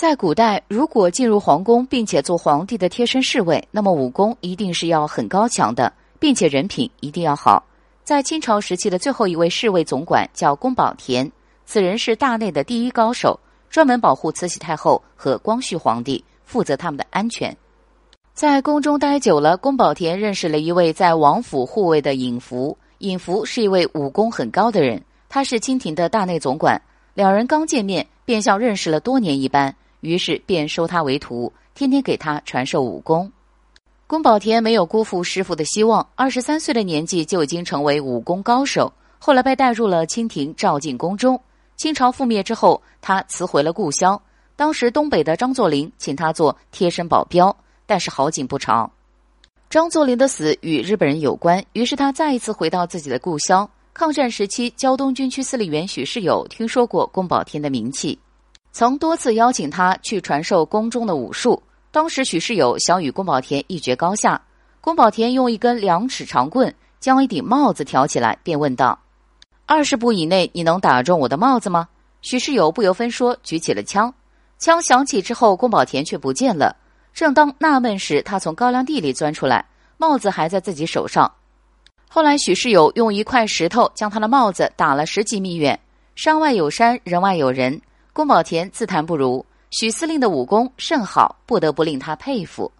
在古代，如果进入皇宫并且做皇帝的贴身侍卫，那么武功一定是要很高强的，并且人品一定要好。在清朝时期的最后一位侍卫总管叫宫保田，此人是大内的第一高手，专门保护慈禧太后和光绪皇帝，负责他们的安全。在宫中待久了，宫保田认识了一位在王府护卫的尹福。尹福是一位武功很高的人，他是清廷的大内总管。两人刚见面，便像认识了多年一般。于是便收他为徒，天天给他传授武功。宫保田没有辜负师傅的希望，二十三岁的年纪就已经成为武功高手。后来被带入了清廷照进宫中。清朝覆灭之后，他辞回了故乡。当时东北的张作霖请他做贴身保镖，但是好景不长，张作霖的死与日本人有关，于是他再一次回到自己的故乡。抗战时期，胶东军区司令员许世友听说过宫保田的名气。曾多次邀请他去传授宫中的武术。当时许世友想与宫保田一决高下，宫保田用一根两尺长棍将一顶帽子挑起来，便问道：“二十步以内，你能打中我的帽子吗？”许世友不由分说，举起了枪。枪响起之后，宫保田却不见了。正当纳闷时，他从高粱地里钻出来，帽子还在自己手上。后来，许世友用一块石头将他的帽子打了十几米远。山外有山，人外有人。宫保田自叹不如，许司令的武功甚好，不得不令他佩服。